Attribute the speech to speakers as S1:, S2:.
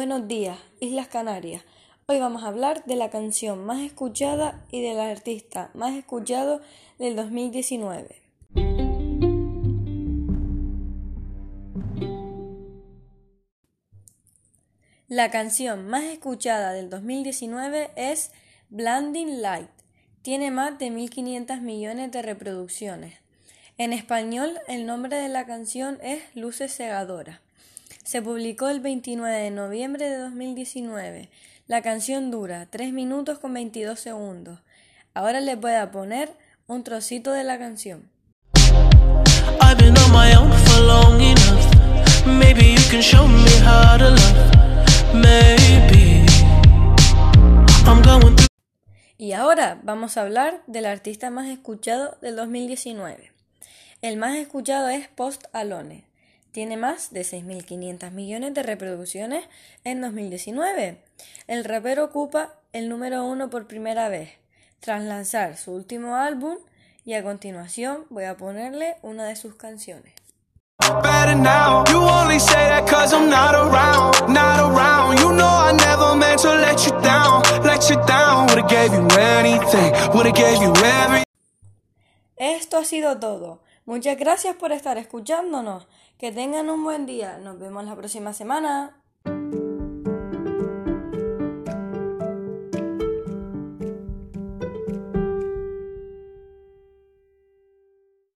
S1: Buenos días, Islas Canarias. Hoy vamos a hablar de la canción más escuchada y del artista más escuchado del 2019. La canción más escuchada del 2019 es Blinding Light. Tiene más de 1.500 millones de reproducciones. En español, el nombre de la canción es Luces Cegadoras. Se publicó el 29 de noviembre de 2019. La canción dura 3 minutos con 22 segundos. Ahora les voy a poner un trocito de la canción. Y ahora vamos a hablar del artista más escuchado del 2019. El más escuchado es Post Alone tiene más de 6.500 millones de reproducciones en 2019. El rapero ocupa el número uno por primera vez, tras lanzar su último álbum, y a continuación voy a ponerle una de sus canciones. Esto ha sido todo. Muchas gracias por estar escuchándonos. Que tengan un buen día. Nos vemos la próxima semana.